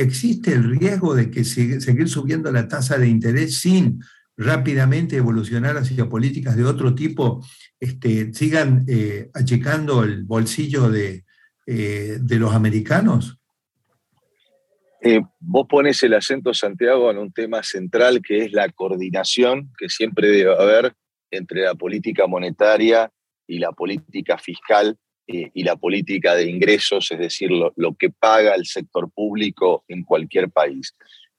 Existe el riesgo de que seguir subiendo la tasa de interés sin rápidamente evolucionar hacia políticas de otro tipo, este, sigan eh, achicando el bolsillo de, eh, los americanos? Eh, vos pones el acento, Santiago, en un tema central que es la coordinación que siempre debe haber entre la política monetaria y la política fiscal eh, y la política de ingresos, es decir, lo, que paga el sector público en cualquier país.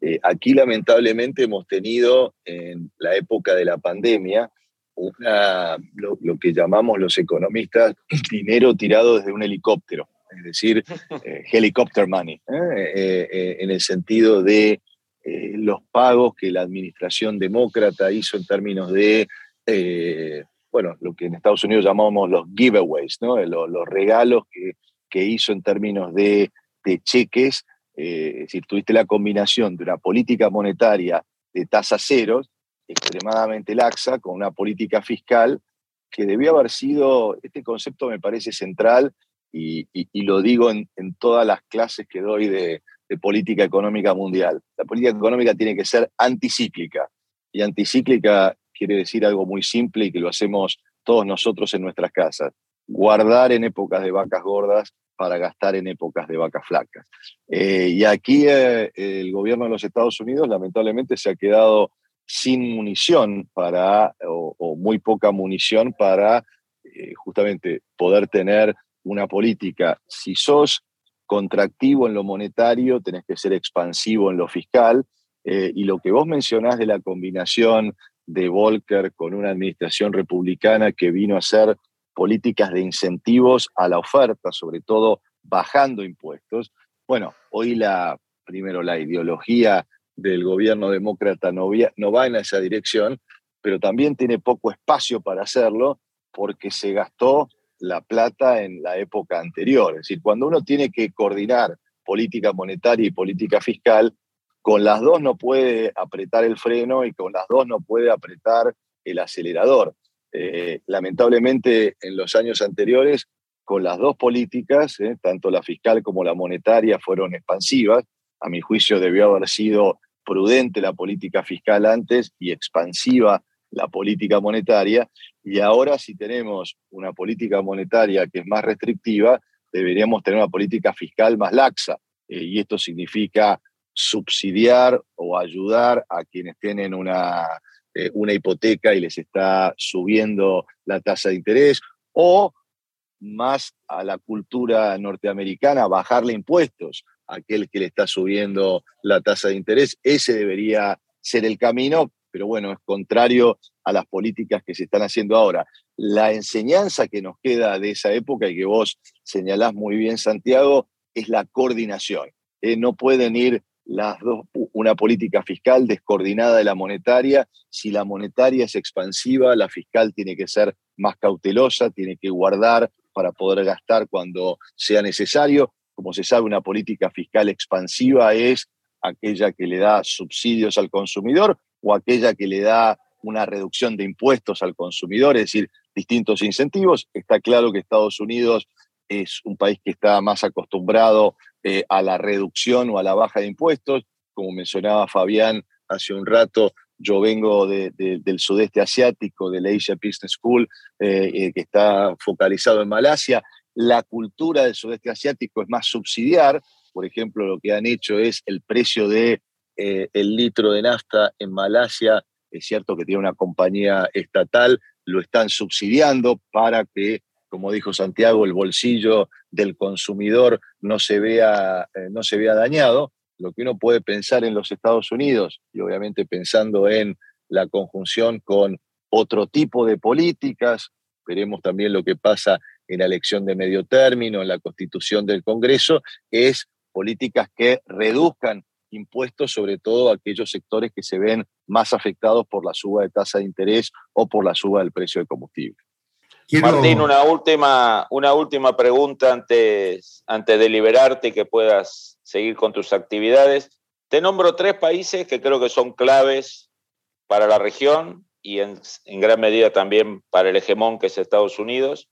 Eh, aquí lamentablemente hemos tenido en la época de la pandemia una, lo, que llamamos los economistas dinero tirado desde un helicóptero, es decir, eh, helicopter money, en el sentido de los pagos que la administración demócrata hizo en términos de bueno, lo que en Estados Unidos llamamos los giveaways, ¿no? los, regalos que, que, hizo en términos de, de cheques, eh, es decir, tuviste la combinación de una política monetaria de tasa cero, extremadamente laxa, con una política fiscal que debió haber sido, este concepto me parece central y, y, lo digo en, en, todas las clases que doy de, de política económica mundial. La política económica tiene que ser anticíclica y anticíclica quiere decir algo muy simple y que lo hacemos todos nosotros en nuestras casas. Guardar en épocas de vacas gordas para gastar en épocas de vacas flacas. Eh, y aquí eh, el gobierno de los Estados Unidos lamentablemente se ha quedado sin munición para, o, muy poca munición para eh, justamente poder tener una política. Si sos contractivo en lo monetario, tenés que ser expansivo en lo fiscal. y lo que vos mencionás de la combinación de Volcker con una administración republicana que vino a hacer políticas de incentivos a la oferta, sobre todo bajando impuestos. Bueno, hoy la, primero la ideología del gobierno demócrata no, no va en esa dirección, pero también tiene poco espacio para hacerlo porque se gastó la plata en la época anterior. Es decir, cuando uno tiene que coordinar política monetaria y política fiscal, con las dos no puede apretar el freno y con las dos no puede apretar el acelerador. Eh, lamentablemente, en los años anteriores, con las dos políticas, eh, tanto la fiscal como la monetaria, fueron expansivas. A mi juicio debió haber sido prudente la política fiscal antes y expansiva la política monetaria. Y ahora si tenemos una política monetaria que es más restrictiva, deberíamos tener una política fiscal más laxa. Eh, y esto significa subsidiar o ayudar a quienes tienen una, eh, una hipoteca y les está subiendo la tasa de interés, o más a la cultura norteamericana, bajarle impuestos a aquel que le está subiendo la tasa de interés. Ese debería ser el camino, pero bueno, es contrario a las políticas que se están haciendo ahora. La enseñanza que nos queda de esa época y que vos señalás muy bien, Santiago, es la coordinación. Eh, no pueden ir las dos, una política fiscal descoordinada de la monetaria. Si la monetaria es expansiva, la fiscal tiene que ser más cautelosa, tiene que guardar para poder gastar cuando sea necesario. Como se sabe, una política fiscal expansiva es aquella que le da subsidios al consumidor o aquella que le da una reducción de impuestos al consumidor, es decir, distintos incentivos. Está claro que Estados Unidos es un país que está más acostumbrado eh, a la reducción o a la baja de impuestos. Como mencionaba Fabián hace un rato, yo vengo del sudeste asiático, de la Asia Business School, eh, eh, que está focalizado en Malasia. La cultura del sudeste asiático es más subsidiar. Por ejemplo, lo que han hecho es el precio de litro de nafta en Malasia. Es cierto que tiene una compañía estatal, lo están subsidiando para que como dijo Santiago, el bolsillo del consumidor no se vea, eh, no se vea dañado. Lo que uno puede pensar en los Estados Unidos, y obviamente pensando en la conjunción con otro tipo de políticas, veremos también lo que pasa en la elección de medio término, en la constitución del Congreso, es políticas que reduzcan impuestos sobre todo a aquellos sectores que se ven más afectados por la suba de tasa de interés o por la suba del precio del combustible. Martín, una última, una última pregunta antes, antes de liberarte y que puedas seguir con tus actividades. Te nombro tres países que creo que son claves para la región y en, gran medida también para el hegemón que es Estados Unidos.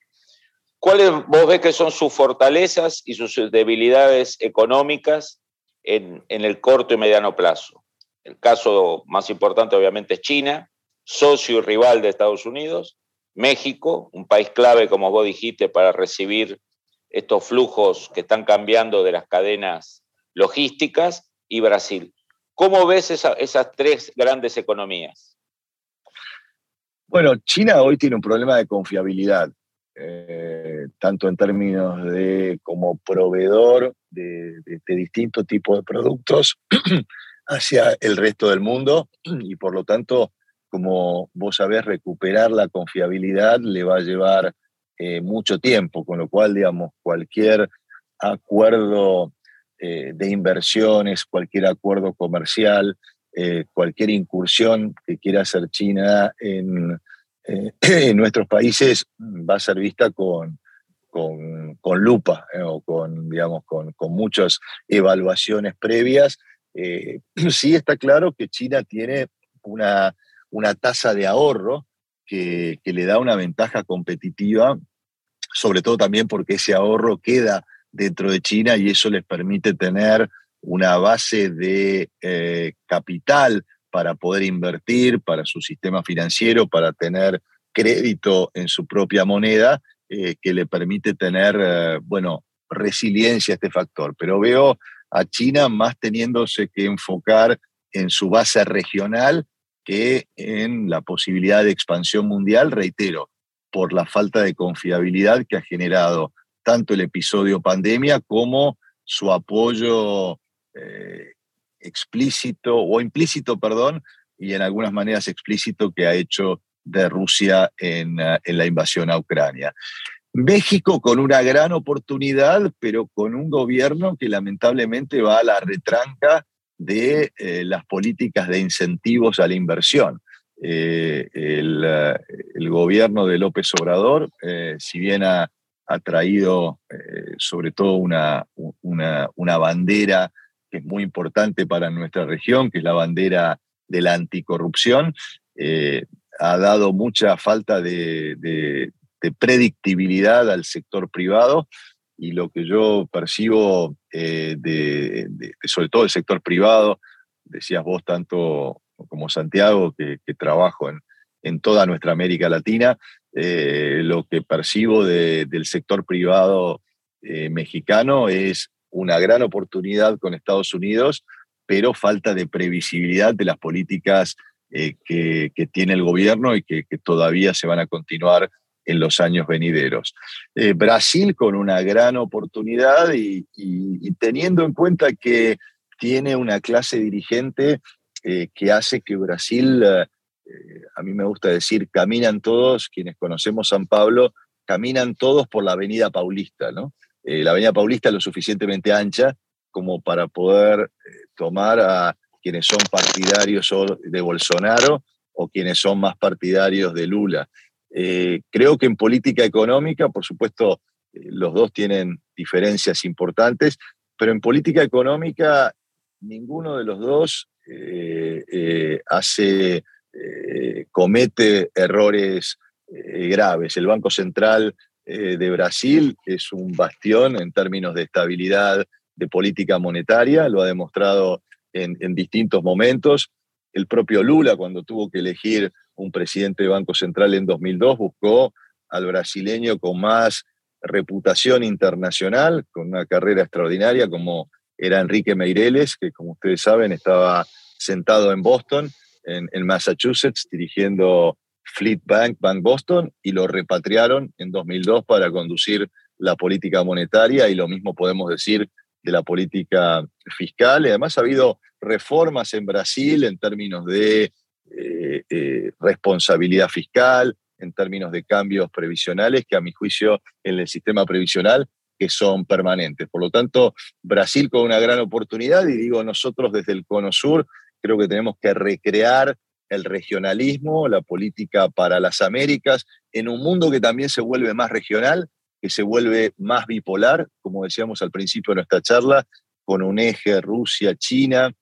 ¿Cuáles vos ves que son sus fortalezas y sus debilidades económicas en, en el corto y mediano plazo? El caso más importante obviamente es China, socio y rival de Estados Unidos, México, un país clave, como vos dijiste, para recibir estos flujos que están cambiando de las cadenas logísticas, y Brasil. ¿Cómo ves esas tres grandes economías? Bueno, China hoy tiene un problema de confiabilidad, eh, tanto en términos de como proveedor de, distintos tipos de productos hacia el resto del mundo y por lo tanto como vos sabés, recuperar la confiabilidad le va a llevar eh, mucho tiempo, con lo cual, digamos, cualquier acuerdo eh, de inversiones, cualquier acuerdo comercial, eh, cualquier incursión que quiera hacer China en, nuestros países va a ser vista con, con, con lupa o con, digamos, con, con, muchas evaluaciones previas. sí está claro que China tiene una una tasa de ahorro que, le da una ventaja competitiva, sobre todo también porque ese ahorro queda dentro de China y eso les permite tener una base de eh, capital para poder invertir, para su sistema financiero, para tener crédito en su propia moneda, eh, que le permite tener, eh, bueno, resiliencia a este factor. Pero veo a China más teniéndose que enfocar en su base regional que en la posibilidad de expansión mundial, reitero, por la falta de confiabilidad que ha generado tanto el episodio pandemia como su apoyo eh, explícito o implícito, perdón, y en algunas maneras explícito que ha hecho de Rusia en, eh, en la invasión a Ucrania. México con una gran oportunidad, pero con un gobierno que lamentablemente va a la retranca de eh, las políticas de incentivos a la inversión. Eh, eh, el, gobierno de López Obrador, si bien ha, traído sobre todo una, una, bandera que es muy importante para nuestra región, que es la bandera de la anticorrupción, ha dado mucha falta de predictibilidad al sector privado y lo que yo percibo eh, de, sobre todo el sector privado, decías vos tanto como Santiago, que, trabajo en, en, toda nuestra América Latina, eh, lo que percibo del sector privado eh, mexicano es una gran oportunidad con Estados Unidos, pero falta de previsibilidad de las políticas que, que, tiene el gobierno y que todavía se van a continuar en los años venideros. Eh, Brasil con una gran oportunidad y, teniendo en cuenta que tiene una clase dirigente eh, que hace que Brasil, eh, a mí me gusta decir, caminan todos, quienes conocemos San Pablo, caminan todos por la Avenida Paulista, ¿no? la Avenida Paulista es lo suficientemente ancha como para poder tomar a quienes son partidarios de Bolsonaro o quienes son más partidarios de Lula. Eh, creo que en política económica, por supuesto, eh, los dos tienen diferencias importantes, pero en política económica ninguno de los dos eh, hace, comete errores graves. El Banco Central de Brasil es un bastión en términos de estabilidad de política monetaria, lo ha demostrado en, en distintos momentos. El propio Lula, cuando tuvo que elegir un presidente de Banco Central en 2002 buscó al brasileño con más reputación internacional, con una carrera extraordinaria como era Enrique Meireles, que como ustedes saben estaba sentado en Boston, en, Massachusetts, dirigiendo Fleet Bank, Bank Boston, y lo repatriaron en 2002 para conducir la política monetaria, y lo mismo podemos decir de la política fiscal. Y además ha habido reformas en Brasil en términos de eh, eh, responsabilidad fiscal, en términos de cambios previsionales, que a mi juicio en el sistema previsional que son permanentes. Por lo tanto, Brasil con una gran oportunidad y digo, nosotros desde el Cono Sur creo que tenemos que recrear el regionalismo, la política para las Américas, en un mundo que también se vuelve más regional, que se vuelve más bipolar, como decíamos al principio de nuestra charla, con un eje Rusia-China,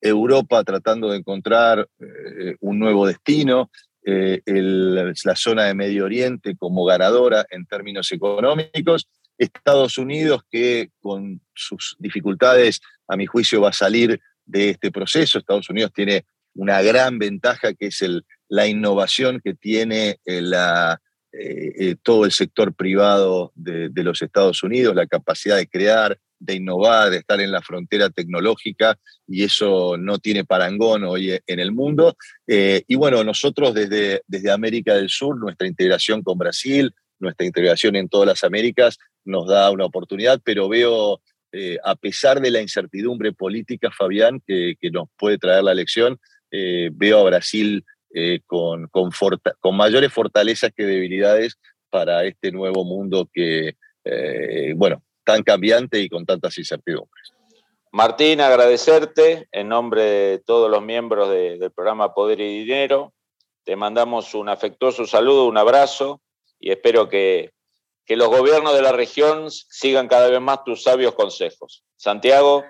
Europa tratando de encontrar eh, un nuevo destino, eh, la zona de Medio Oriente como ganadora en términos económicos, Estados Unidos que con sus dificultades, a mi juicio, va a salir de este proceso. Estados Unidos tiene una gran ventaja que es la innovación que tiene eh, todo el sector privado de los Estados Unidos, la capacidad de crear, de innovar, de estar en la frontera tecnológica y eso no tiene parangón hoy en el mundo. Eh, y bueno, nosotros desde, desde América del Sur, nuestra integración con Brasil, nuestra integración en todas las Américas nos da una oportunidad, pero veo, eh, a pesar de la incertidumbre política, Fabián, que, nos puede traer la elección, eh, veo a Brasil con, con, con mayores fortalezas que debilidades para este nuevo mundo que, bueno, tan cambiante y con tantas incertidumbres. Martín, agradecerte en nombre de todos los miembros del programa Poder y Dinero. Te mandamos un afectuoso saludo, un abrazo y espero que, que los gobiernos de la región sigan cada vez más tus sabios consejos. Santiago.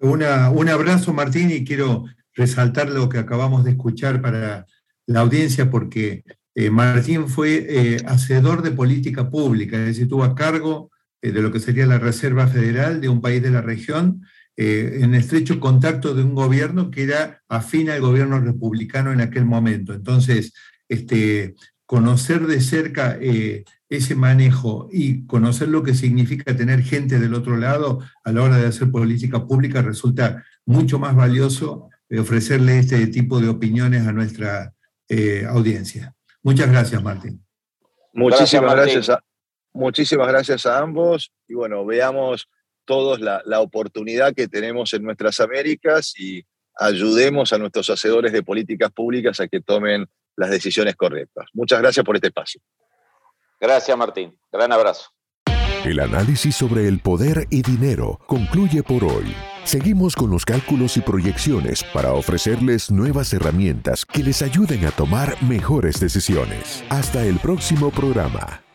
Una, un abrazo, Martín, y quiero resaltar lo que acabamos de escuchar para la audiencia, porque eh, Martín fue eh, hacedor de política pública, es decir, estuvo a cargo de lo que sería la Reserva Federal de un país de la región, eh, en estrecho contacto de un gobierno que era afín al gobierno republicano en aquel momento. Entonces, este, conocer de cerca eh, ese manejo y conocer lo que significa tener gente del otro lado a la hora de hacer política pública resulta mucho más valioso ofrecerle este tipo de opiniones a nuestra audiencia. Muchas gracias, Martín. Muchísimas gracias, a, Muchísimas gracias a ambos y bueno, veamos todos la, oportunidad que tenemos en nuestras Américas y ayudemos a nuestros hacedores de políticas públicas a que tomen las decisiones correctas. Muchas gracias por este espacio. Gracias, Martín. Gran abrazo. El análisis sobre el poder y dinero concluye por hoy. Seguimos con los cálculos y proyecciones para ofrecerles nuevas herramientas que les ayuden a tomar mejores decisiones. Hasta el próximo programa.